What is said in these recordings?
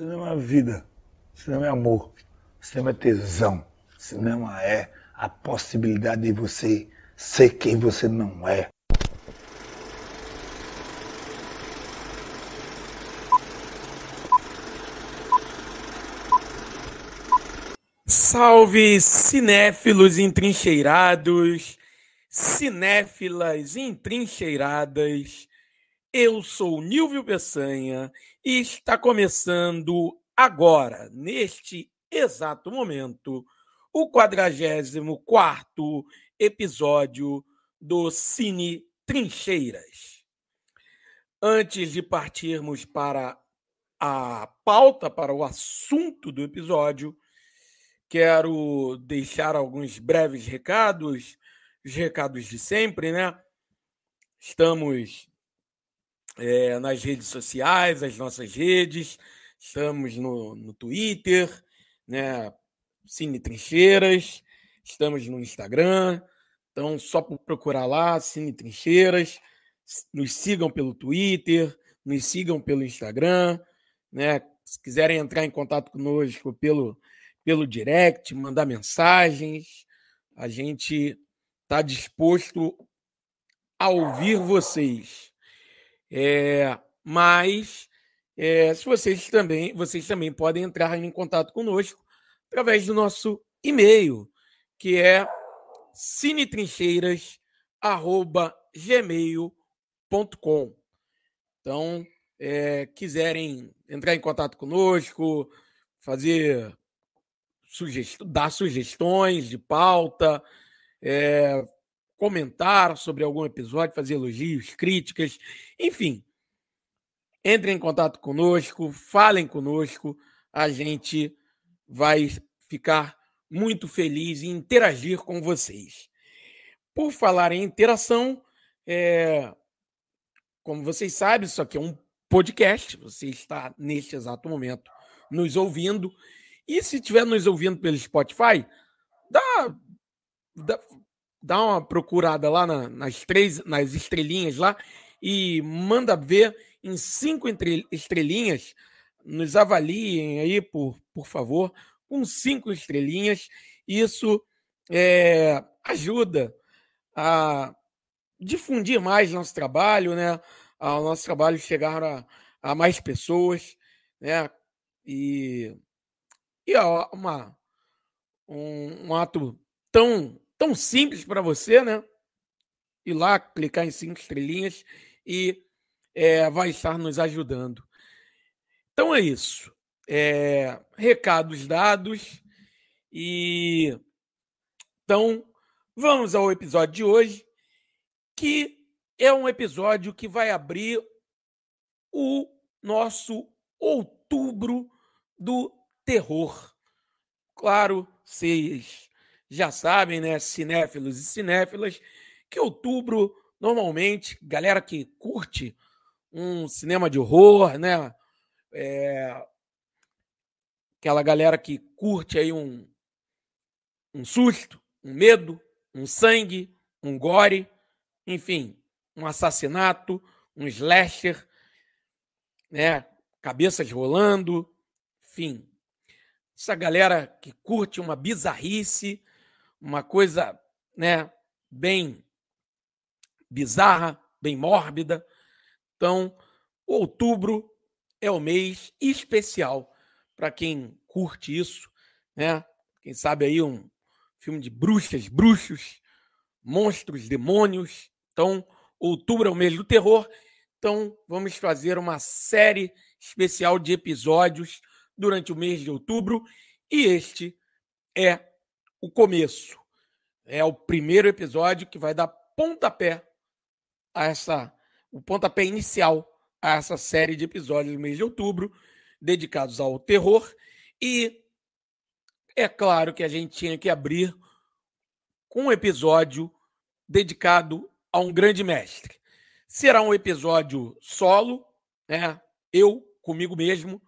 Cinema é vida, cinema é amor, cinema é tesão, cinema é a possibilidade de você ser quem você não é. Salve cinéfilos entrincheirados, cinéfilas entrincheiradas. Eu sou Nilvio Peçanha está começando agora, neste exato momento, o 44 episódio do Cine Trincheiras. Antes de partirmos para a pauta, para o assunto do episódio, quero deixar alguns breves recados, os recados de sempre, né? Estamos é, nas redes sociais, as nossas redes, estamos no, no Twitter, né? Cine Trincheiras, estamos no Instagram, então só procurar lá, Cine Trincheiras, nos sigam pelo Twitter, nos sigam pelo Instagram, né? Se quiserem entrar em contato conosco pelo, pelo direct, mandar mensagens, a gente está disposto a ouvir vocês. É, mas é, se vocês também, vocês também podem entrar em contato conosco através do nosso e-mail, que é cinetrincheiras@gmail.com. Então, é, quiserem entrar em contato conosco, fazer sugest... dar sugestões de pauta, é, comentar sobre algum episódio, fazer elogios, críticas, enfim. Entrem em contato conosco, falem conosco, a gente vai ficar muito feliz em interagir com vocês. Por falar em interação, é... como vocês sabem, isso aqui é um podcast, você está neste exato momento nos ouvindo. E se estiver nos ouvindo pelo Spotify, dá, dá, dá uma procurada lá na, nas três, nas estrelinhas lá e manda ver em cinco estrelinhas. Nos avaliem aí, por, por favor, com cinco estrelinhas. Isso é, ajuda a difundir mais nosso trabalho, né? Ao nosso trabalho chegar a, a mais pessoas, né? E, e ó, uma, um, um ato tão tão simples para você, né? Ir lá, clicar em cinco estrelinhas e é, vai estar nos ajudando. Então é isso. É, recados dados e então vamos ao episódio de hoje, que é um episódio que vai abrir o nosso outubro do terror. Claro, vocês já sabem, né, cinéfilos e cinéfilas, que outubro, normalmente, galera que curte um cinema de horror, né? É, aquela galera que curte aí um, um susto, um medo, um sangue, um gore, enfim, um assassinato, um slasher, né? Cabeças rolando, enfim. Essa galera que curte uma bizarrice, uma coisa, né, bem bizarra, bem mórbida. Então, outubro é o mês especial para quem curte isso, né? Quem sabe aí um filme de bruxas, bruxos, monstros, demônios. Então, outubro é o mês do terror. Então, vamos fazer uma série especial de episódios durante o mês de outubro e este é o começo. É o primeiro episódio que vai dar pontapé a essa o pontapé inicial a essa série de episódios do mês de outubro dedicados ao terror e é claro que a gente tinha que abrir com um episódio dedicado a um grande mestre. Será um episódio solo, né? Eu comigo mesmo,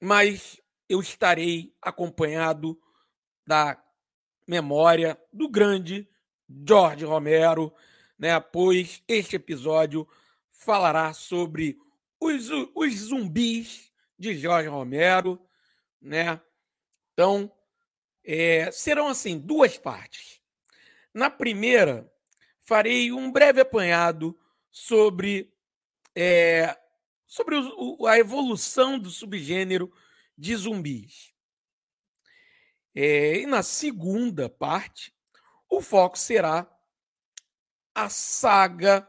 mas eu estarei acompanhado da memória do grande George Romero, né? Pois este episódio falará sobre os, os zumbis de Jorge Romero, né? Então, é, serão assim duas partes. Na primeira, farei um breve apanhado sobre é, sobre o, a evolução do subgênero de zumbis. É, e na segunda parte, o foco será a saga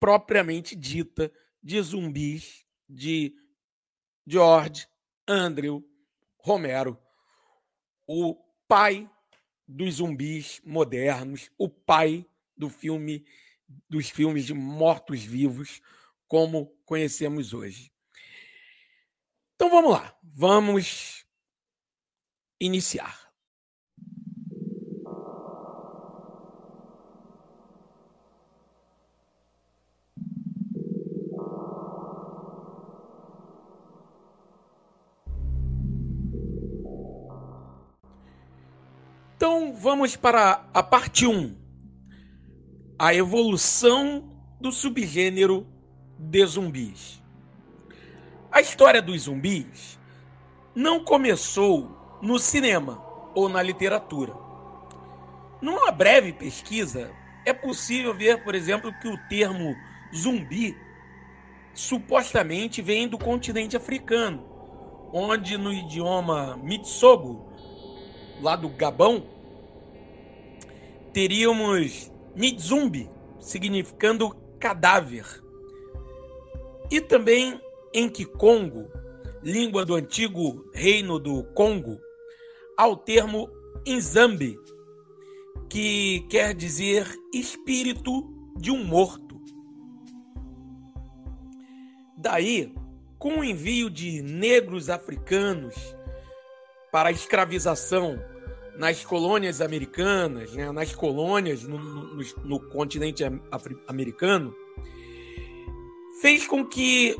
propriamente dita de zumbis de George Andrew Romero, o pai dos zumbis modernos, o pai do filme dos filmes de mortos-vivos como conhecemos hoje. Então vamos lá, vamos iniciar. Então vamos para a parte 1. A evolução do subgênero de zumbis. A história dos zumbis não começou no cinema ou na literatura. Numa breve pesquisa, é possível ver, por exemplo, que o termo zumbi supostamente vem do continente africano, onde no idioma Mitsogo lá do Gabão, teríamos Nizumbi, significando cadáver. E também em Kikongo, língua do antigo reino do Congo, ao termo Inzambi, que quer dizer espírito de um morto. Daí, com o envio de negros africanos para a escravização nas colônias americanas, né, nas colônias no, no, no continente americano, fez com que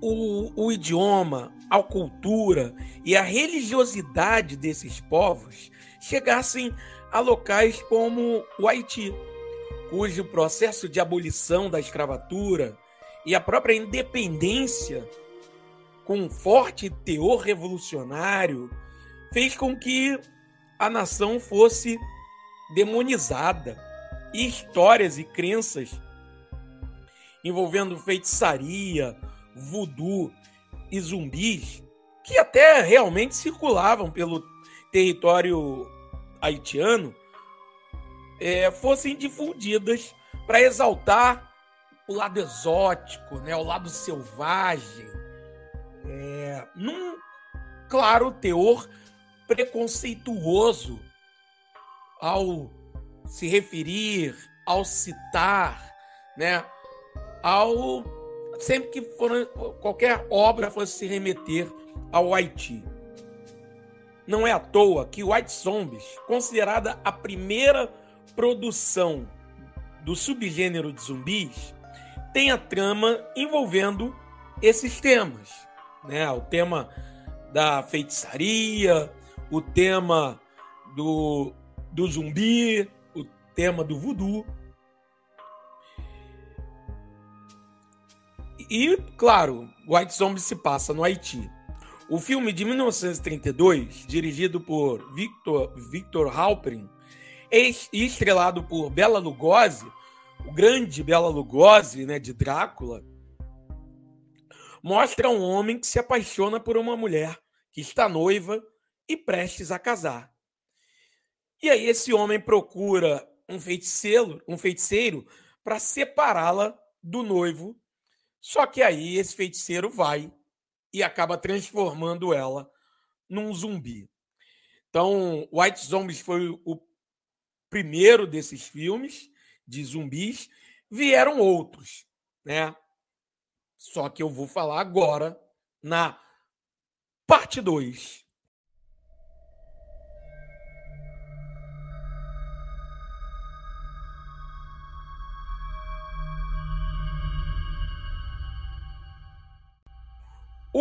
o, o, idioma, a cultura e a religiosidade desses povos chegassem a locais como o Haiti, cujo processo de abolição da escravatura e a própria independência, com um forte teor revolucionário, fez com que a nação fosse demonizada. E histórias e crenças envolvendo feitiçaria, voodoo e zumbis que até realmente circulavam pelo território haitiano é, fossem difundidas para exaltar o lado exótico, né, o lado selvagem, é, num claro teor preconceituoso ao se referir, ao citar, né, ao sempre que for, qualquer obra fosse se remeter ao Haiti. Não é à toa que White Zombies, considerada a primeira produção do subgênero de zumbis, tem a trama envolvendo esses temas, né? O tema da feitiçaria, o tema do, do zumbi, o tema do voodoo. E, claro, White Zombie se passa no Haiti. O filme de 1932, dirigido por Victor, Victor Halperin e estrelado por Bela Lugosi, o grande Bela Lugosi, né, de Drácula, mostra um homem que se apaixona por uma mulher que está noiva e prestes a casar. E aí esse homem procura um feiticeiro, um feiticeiro para separá-la do noivo. Só que aí esse feiticeiro vai e acaba transformando ela num zumbi. Então, White Zombies foi o primeiro desses filmes de zumbis. Vieram outros, né? Só que eu vou falar agora na parte 2.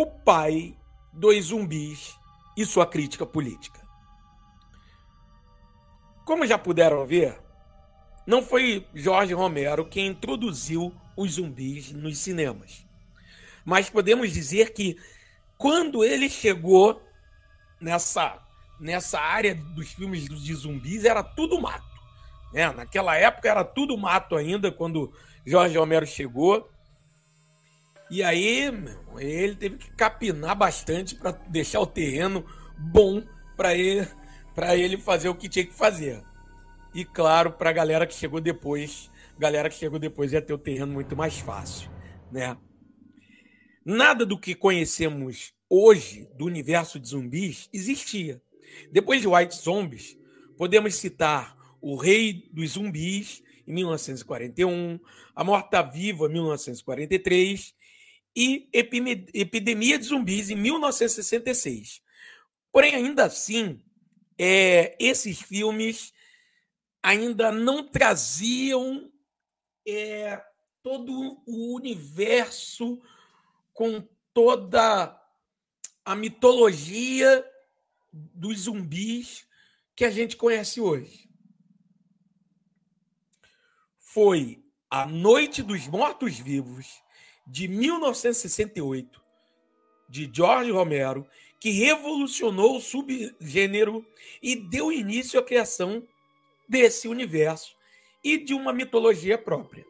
O pai dos zumbis e sua crítica política. Como já puderam ver, não foi Jorge Romero quem introduziu os zumbis nos cinemas. Mas podemos dizer que quando ele chegou nessa, nessa área dos filmes de zumbis, era tudo mato. Né? Naquela época era tudo mato ainda, quando Jorge Romero chegou. E aí, meu, ele teve que capinar bastante para deixar o terreno bom para ele, ele fazer o que tinha que fazer. E claro, para a galera que chegou depois, galera que chegou depois ia ter o terreno muito mais fácil, né? Nada do que conhecemos hoje do universo de zumbis existia. Depois de White Zombies, podemos citar O Rei dos Zumbis, em 1941, A Morta Viva, em 1943, e Epidemia de Zumbis, em 1966. Porém, ainda assim, é, esses filmes ainda não traziam é, todo o universo com toda a mitologia dos zumbis que a gente conhece hoje. Foi A Noite dos Mortos-Vivos, de 1968, de George Romero, que revolucionou o subgênero e deu início à criação desse universo e de uma mitologia própria.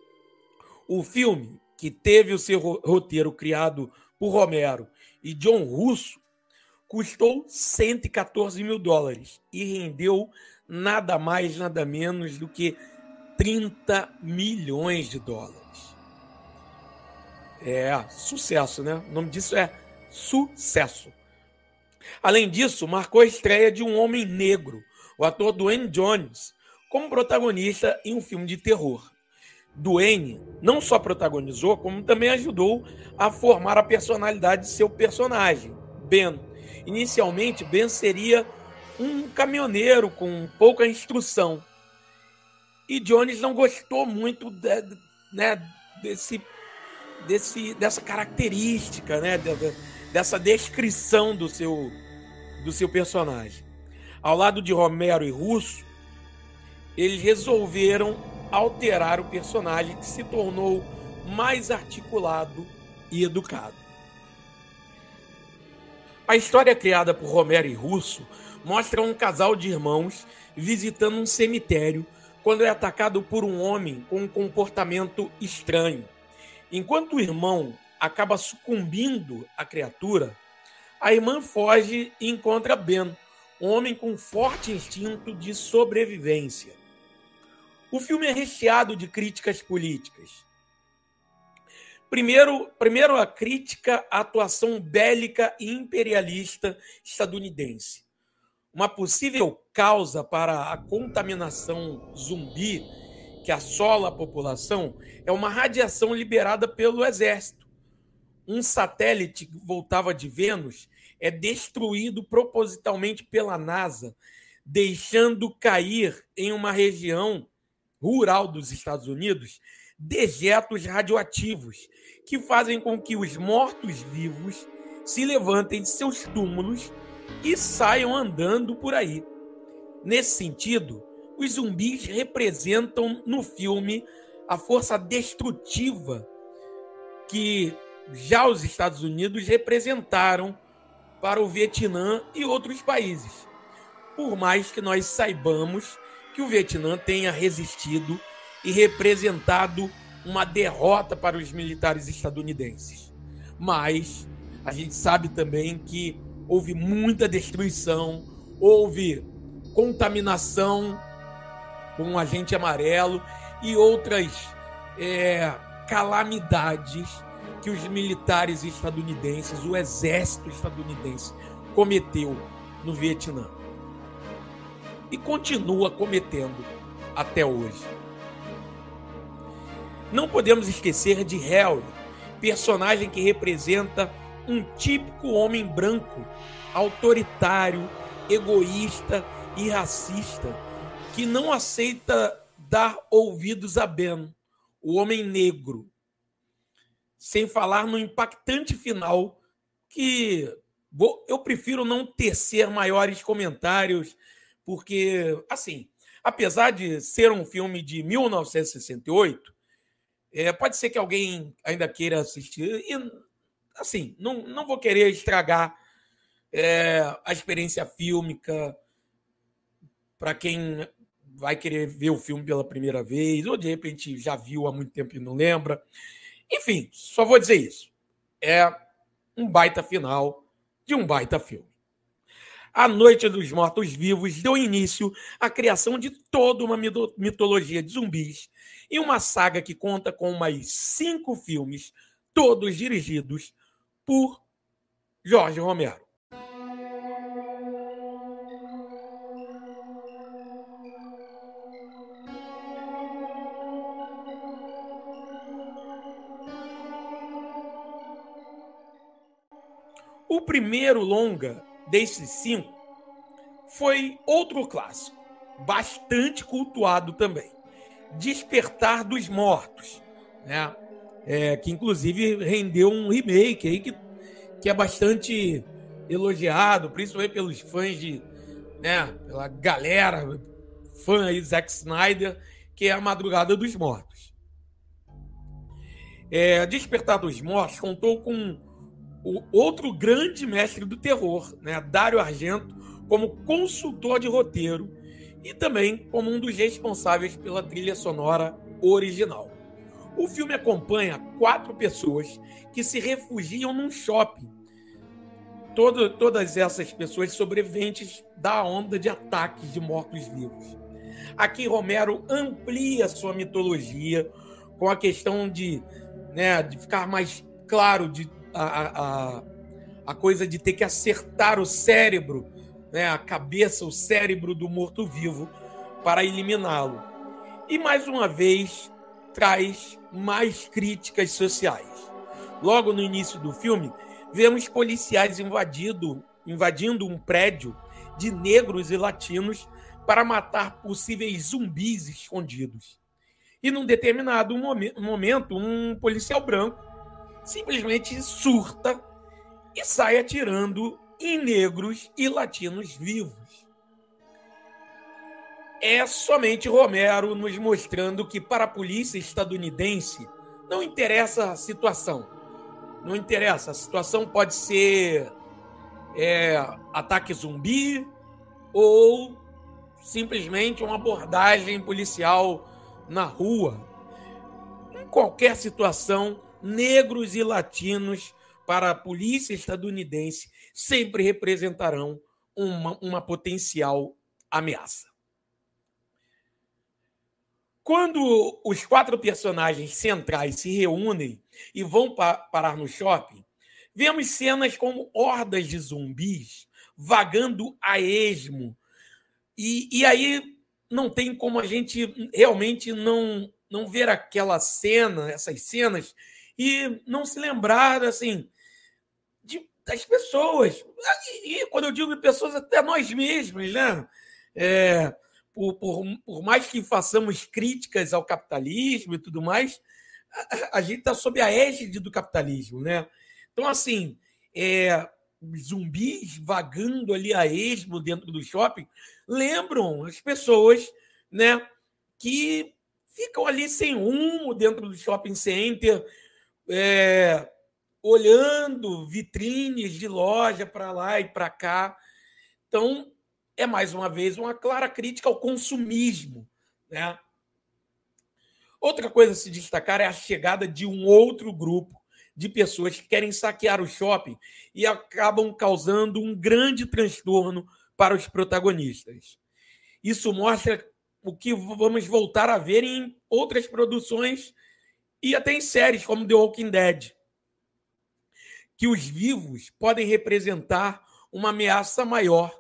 O filme, que teve o seu roteiro criado por Romero e John Russo, custou 114 mil dólares e rendeu nada mais, nada menos do que 30 milhões de dólares. É, sucesso, né? O nome disso é sucesso. Além disso, marcou a estreia de um homem negro, o ator Dwayne Jones, como protagonista em um filme de terror. Duane não só protagonizou, como também ajudou a formar a personalidade de seu personagem, Ben. Inicialmente, Ben seria um caminhoneiro com pouca instrução. E Jones não gostou muito de, né, desse, desse, dessa característica, né, dessa descrição do seu, do seu personagem. Ao lado de Romero e Russo, eles resolveram alterar o personagem que se tornou mais articulado e educado. A história criada por Romero e Russo mostra um casal de irmãos visitando um cemitério quando é atacado por um homem com um comportamento estranho. Enquanto o irmão acaba sucumbindo à criatura, a irmã foge e encontra Ben, um homem com forte instinto de sobrevivência. O filme é recheado de críticas políticas. Primeiro, primeiro a crítica à atuação bélica e imperialista estadunidense. Uma possível causa para a contaminação zumbi que assola a população é uma radiação liberada pelo exército. Um satélite que voltava de Vênus é destruído propositalmente pela NASA, deixando cair em uma região rural dos Estados Unidos dejetos radioativos que fazem com que os mortos-vivos se levantem de seus túmulos e saiam andando por aí. Nesse sentido, os zumbis representam no filme a força destrutiva que já os Estados Unidos representaram para o Vietnã e outros países. Por mais que nós saibamos que o Vietnã tenha resistido e representado uma derrota para os militares estadunidenses. Mas a gente sabe também que houve muita destruição, houve contaminação com um agente amarelo e outras é, calamidades que os militares estadunidenses, o exército estadunidense, cometeu no Vietnã e continua cometendo até hoje. Não podemos esquecer de Harry, personagem que representa um típico homem branco, autoritário, egoísta e racista, que não aceita dar ouvidos a Ben, o homem negro. Sem falar no impactante final que eu prefiro não tecer maiores comentários porque, assim, apesar de ser um filme de 1968, é, pode ser que alguém ainda queira assistir. E assim, não, não vou querer estragar é, a experiência fílmica para quem vai querer ver o filme pela primeira vez, ou de repente já viu há muito tempo e não lembra. Enfim, só vou dizer isso. É um baita final de um baita filme. A Noite dos Mortos-Vivos deu início à criação de toda uma mitologia de zumbis e uma saga que conta com mais cinco filmes, todos dirigidos por Jorge Romero. O primeiro longa desses cinco foi outro clássico, bastante cultuado também. Despertar dos Mortos, né? É, que inclusive rendeu um remake aí que, que é bastante elogiado, principalmente pelos fãs de, né, pela galera fã aí Zack Snyder, que é a Madrugada dos Mortos. É, Despertar dos Mortos contou com o outro grande mestre do terror, né, Dário Argento, como consultor de roteiro e também como um dos responsáveis pela trilha sonora original. O filme acompanha quatro pessoas que se refugiam num shopping. Todo, todas essas pessoas sobreviventes da onda de ataques de mortos-vivos. Aqui Romero amplia sua mitologia com a questão de, né, de ficar mais claro de a, a, a coisa de ter que acertar o cérebro, né, a cabeça, o cérebro do morto-vivo para eliminá-lo. E mais uma vez traz mais críticas sociais. Logo no início do filme, vemos policiais invadido, invadindo um prédio de negros e latinos para matar possíveis zumbis escondidos. E num determinado momento, um policial branco simplesmente surta e sai atirando em negros e latinos vivos. É somente Romero nos mostrando que para a polícia estadunidense não interessa a situação. Não interessa. A situação pode ser é, ataque zumbi ou simplesmente uma abordagem policial na rua. Em qualquer situação, negros e latinos para a polícia estadunidense sempre representarão uma, uma potencial ameaça. Quando os quatro personagens centrais se reúnem e vão pa parar no shopping, vemos cenas como hordas de zumbis vagando a esmo. E, e aí não tem como a gente realmente não, não ver aquela cena, essas cenas, e não se lembrar, assim, de, das pessoas. E, e, quando eu digo de pessoas, até nós mesmos, né? É, por, por, por, mais que façamos críticas ao capitalismo e tudo mais, a, a gente está sob a égide do capitalismo, né? Então, assim, é, zumbis vagando ali a esmo dentro do shopping lembram as pessoas, né? Que ficam ali sem rumo dentro do shopping center, é, olhando vitrines de loja para lá e para cá. Então, é mais uma vez uma clara crítica ao consumismo. Né? Outra coisa a se destacar é a chegada de um outro grupo de pessoas que querem saquear o shopping e acabam causando um grande transtorno para os protagonistas. Isso mostra o que vamos voltar a ver em outras produções e até em séries como The Walking Dead, que os vivos podem representar uma ameaça maior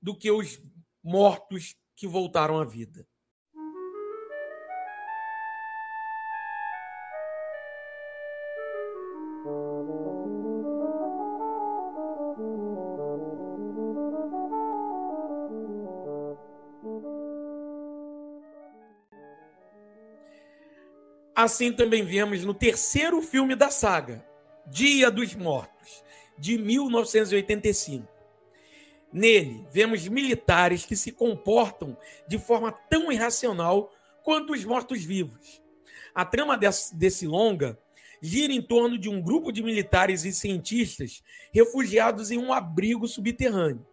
do que os mortos que voltaram à vida. Assim também vemos no terceiro filme da saga, Dia dos Mortos, de 1985. Nele, vemos militares que se comportam de forma tão irracional quanto os mortos-vivos. A trama desse, longa gira em torno de um grupo de militares e cientistas refugiados em um abrigo subterrâneo.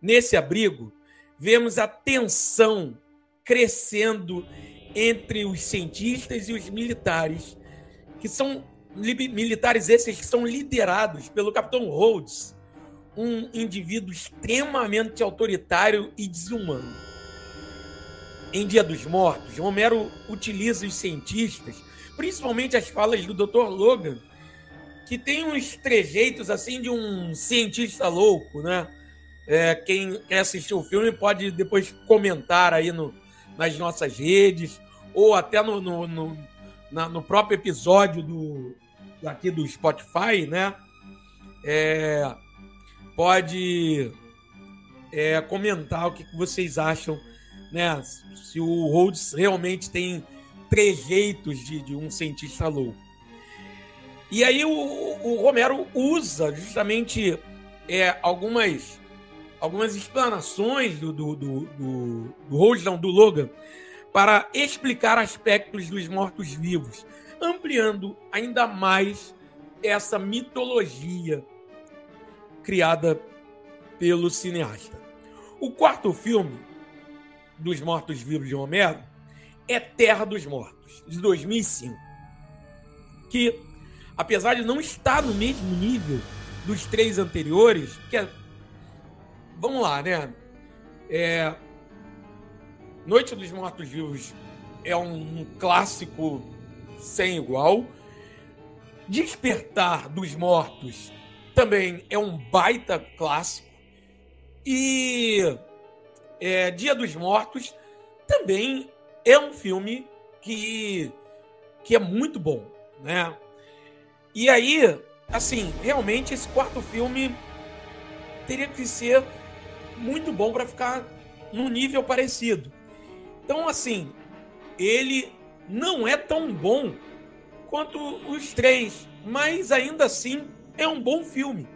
Nesse abrigo, vemos a tensão crescendo entre os cientistas e os militares, que são militares esses que são liderados pelo Capitão Rhodes, um indivíduo extremamente autoritário e desumano. Em Dia dos Mortos, Romero utiliza os cientistas, principalmente as falas do Dr. Logan, que tem uns trejeitos assim de um cientista louco, né? É, quem quer assistir o filme pode depois comentar aí no, nas nossas redes ou até no, no, no, na, no próprio episódio do, aqui do Spotify, né? É, pode é, comentar o que vocês acham, né? Se o Rhodes realmente tem trejeitos de, de um cientista louco. E aí o, o Romero usa justamente é, algumas algumas explanações do, do, do, do, do Rhodes, não, do Logan, para explicar aspectos dos mortos-vivos, ampliando ainda mais essa mitologia criada pelo cineasta. O quarto filme dos Mortos-Vivos de Homero é Terra dos Mortos, de 2005, que, apesar de não estar no mesmo nível dos três anteriores, que é, vamos lá, né? É, Noite dos Mortos-Vivos é um, um clássico sem igual. Despertar dos Mortos também é um baita clássico. E é, Dia dos Mortos também é um filme que, que é muito bom, né? E aí, assim, realmente esse quarto filme teria que ser muito bom para ficar num nível parecido. Então, assim, ele não é tão bom quanto os três, mas ainda assim é um bom filme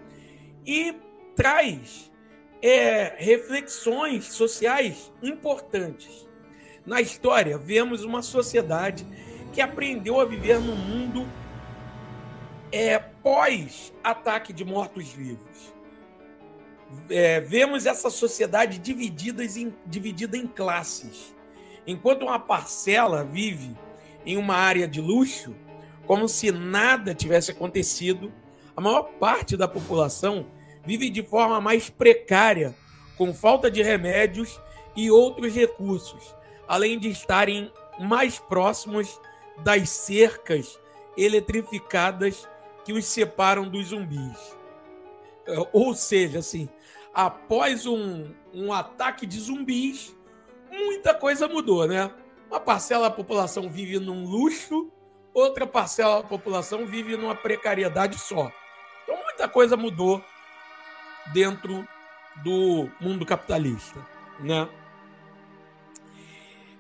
e traz é, reflexões sociais importantes. Na história, vemos uma sociedade que aprendeu a viver no mundo é, pós-ataque de mortos-vivos. É, vemos essa sociedade dividida em, dividida em classes Enquanto uma parcela vive em uma área de luxo, como se nada tivesse acontecido, a maior parte da população vive de forma mais precária, com falta de remédios e outros recursos, além de estarem mais próximos das cercas eletrificadas que os separam dos zumbis. Ou seja, assim, após um, um ataque de zumbis, muita coisa mudou, né? Uma parcela da população vive num luxo, outra parcela da população vive numa precariedade só. Então muita coisa mudou dentro do mundo capitalista, né?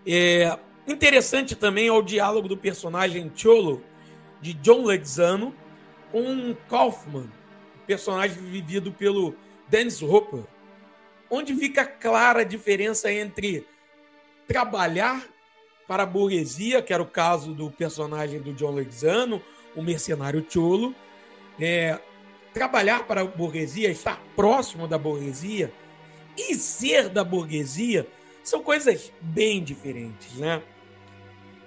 É interessante também é o diálogo do personagem Cholo de John Leguizamo com Kaufman, personagem vivido pelo Dennis Hopper, onde fica clara a diferença entre trabalhar para a burguesia, que era o caso do personagem do John Leguizamo, o mercenário Cholo, é, trabalhar para a burguesia, estar próximo da burguesia e ser da burguesia são coisas bem diferentes, né?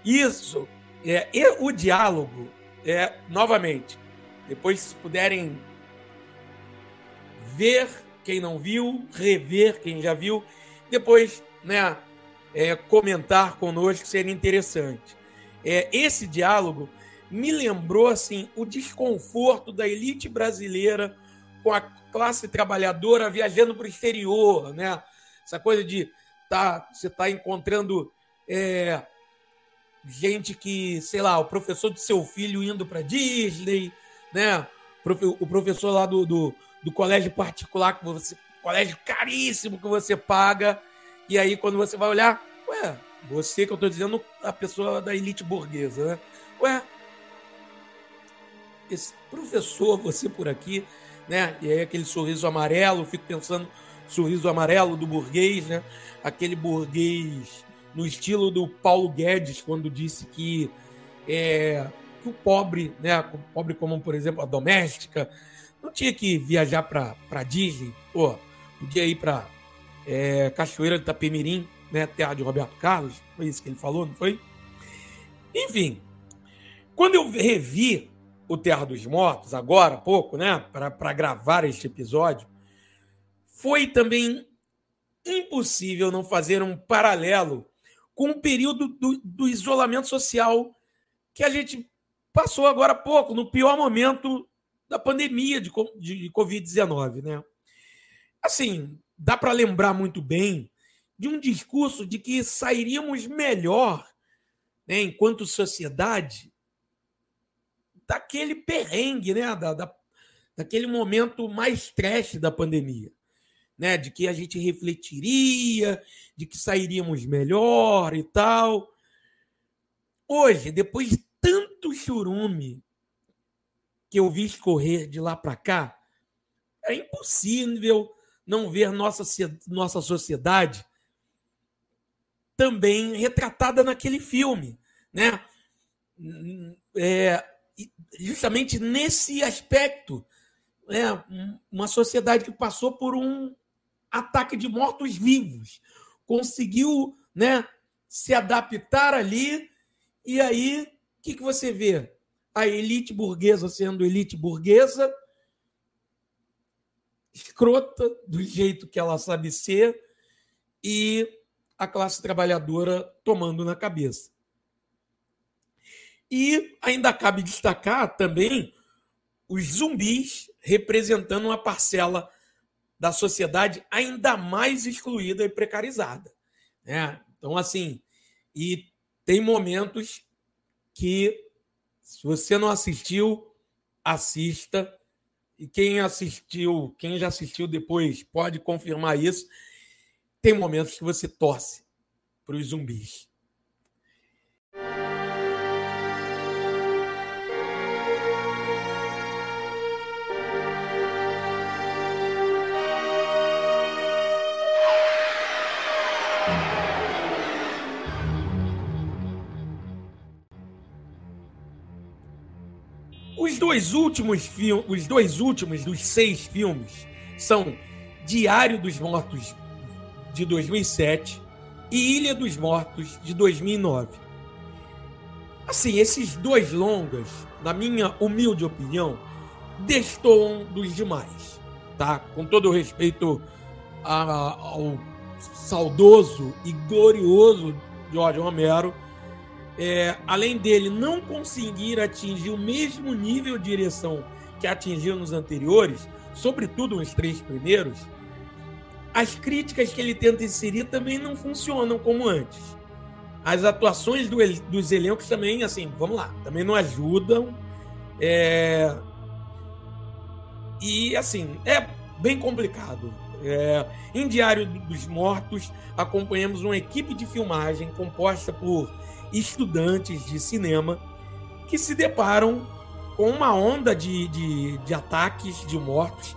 Isso, é, e o diálogo, é, novamente, depois se puderem ver quem não viu, rever quem já viu, depois, né, é, comentar conosco seria interessante. É, esse diálogo me lembrou assim o desconforto da elite brasileira com a classe trabalhadora viajando para o exterior, né? Essa coisa de tá, você está encontrando é, gente que, sei lá, o professor do seu filho indo para Disney, né? O professor lá do, do, do colégio particular que você, colégio caríssimo que você paga e aí, quando você vai olhar, ué, você que eu estou dizendo, a pessoa da elite burguesa, né? Ué, esse professor, você por aqui, né? E aí aquele sorriso amarelo, fico pensando, sorriso amarelo do burguês, né? Aquele burguês no estilo do Paulo Guedes, quando disse que é, que o pobre, né, o pobre como por exemplo a doméstica, não tinha que viajar para Disney, pô, podia ir para é, Cachoeira de Itapemirim, né, terra de Roberto Carlos, foi isso que ele falou, não foi? Enfim, quando eu revi o Terra dos Mortos, agora há pouco, né, para gravar este episódio, foi também impossível não fazer um paralelo com o período do, do isolamento social que a gente passou agora há pouco, no pior momento da pandemia de, de Covid-19, né? Assim, dá para lembrar muito bem de um discurso de que sairíamos melhor, né, enquanto sociedade, daquele perrengue, né, da, da, daquele momento mais trash da pandemia né? De que a gente refletiria, de que sairíamos melhor e tal. Hoje, depois de tanto churume que eu vi escorrer de lá para cá, é impossível não ver nossa, nossa sociedade também retratada naquele filme, né? É, justamente nesse aspecto, né? uma sociedade que passou por um ataque de mortos-vivos. Conseguiu né, se adaptar ali, e aí o que, que você vê? A elite burguesa sendo elite burguesa, escrota do jeito que ela sabe ser, e a classe trabalhadora tomando na cabeça. E ainda cabe destacar também os zumbis representando uma parcela da sociedade ainda mais excluída e precarizada. Né? Então, assim, e tem momentos que, se você não assistiu, assista. E quem assistiu, quem já assistiu depois, pode confirmar isso. Tem momentos que você torce para os zumbis. Dois últimos filmes, os dois últimos dos seis filmes são Diário dos Mortos de 2007 e Ilha dos Mortos de 2009. Assim, esses dois longas, na minha humilde opinião, destoam dos demais, tá? Com todo o respeito a, ao saudoso e glorioso George Romero, é, além dele não conseguir atingir o mesmo nível de direção que atingiu nos anteriores, sobretudo nos três primeiros, as críticas que ele tenta inserir também não funcionam como antes. As atuações do, dos elencos também, assim, vamos lá, também não ajudam. É... E, assim, é bem complicado. É... Em Diário dos Mortos, acompanhamos uma equipe de filmagem composta por estudantes de cinema que se deparam com uma onda de, de, de ataques de mortos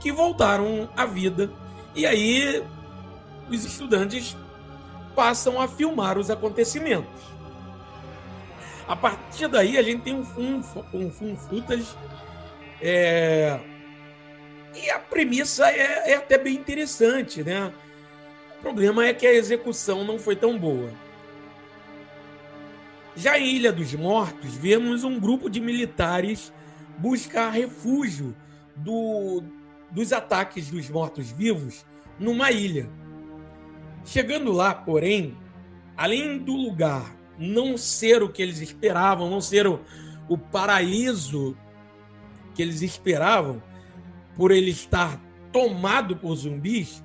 que voltaram à vida. E aí os estudantes passam a filmar os acontecimentos. A partir daí a gente tem um fun, um fun footage é... e a premissa é, é até bem interessante, né? O problema é que a execução não foi tão boa. Já em Ilha dos Mortos, vemos um grupo de militares buscar refúgio do, dos ataques dos mortos-vivos numa ilha. Chegando lá, porém, além do lugar não ser o que eles esperavam, não ser o, o paraíso que eles esperavam, por ele estar tomado por zumbis,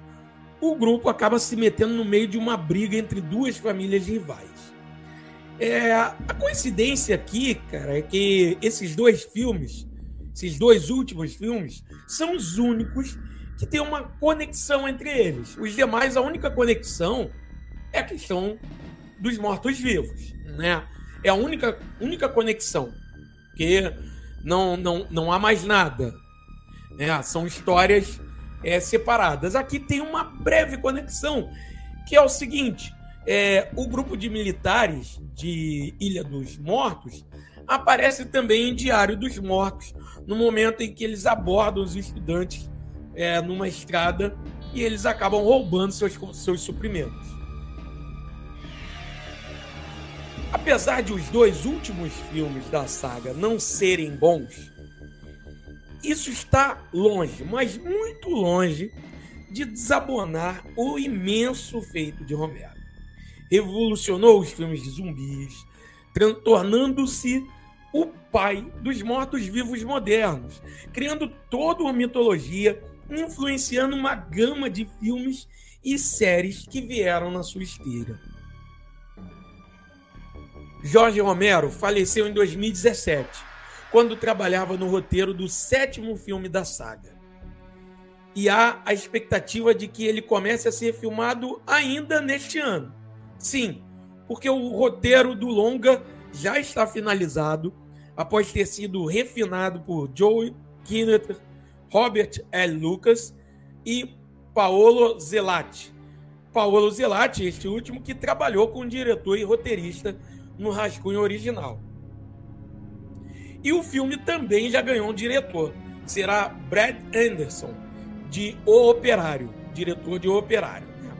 o grupo acaba se metendo no meio de uma briga entre duas famílias rivais. É, a coincidência aqui, cara, é que esses dois filmes, esses dois últimos filmes, são os únicos que tem uma conexão entre eles. Os demais, a única conexão é a questão dos mortos-vivos, né? É a única, única conexão, que não, não, não há mais nada. Né? São histórias é, separadas. Aqui tem uma breve conexão, que é o seguinte: é, o grupo de militares de Ilha dos Mortos aparece também em Diário dos Mortos, no momento em que eles abordam os estudantes é, numa estrada e eles acabam roubando seus, seus suprimentos. Apesar de os dois últimos filmes da saga não serem bons, isso está longe, mas muito longe, de desabonar o imenso feito de Romero. Revolucionou os filmes de zumbis, tornando-se o pai dos mortos-vivos modernos, criando toda uma mitologia, influenciando uma gama de filmes e séries que vieram na sua esteira. Jorge Romero faleceu em 2017, quando trabalhava no roteiro do sétimo filme da saga. E há a expectativa de que ele comece a ser filmado ainda neste ano. Sim, porque o roteiro do longa já está finalizado após ter sido refinado por Joe Kinneter, Robert L. Lucas e Paolo Zelati. Paolo Zelati, este último que trabalhou com diretor e roteirista no rascunho original. E o filme também já ganhou um diretor. Será Brad Anderson, de O Operário, diretor de O Operário. Né?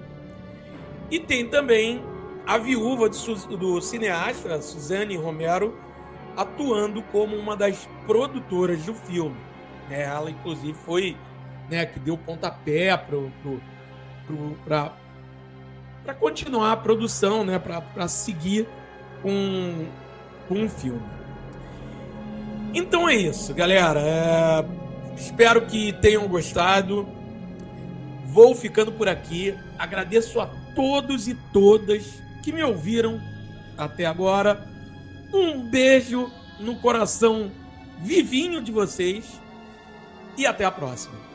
E tem também a viúva do cineasta, Suzanne Romero, atuando como uma das produtoras do filme. Né? Ela, inclusive, foi né, que deu pontapé para continuar a produção, né, para seguir com, com um filme. Então é isso, galera. É... Espero que tenham gostado. Vou ficando por aqui. Agradeço a todos e todas que me ouviram até agora. Um beijo no coração vivinho de vocês e até a próxima.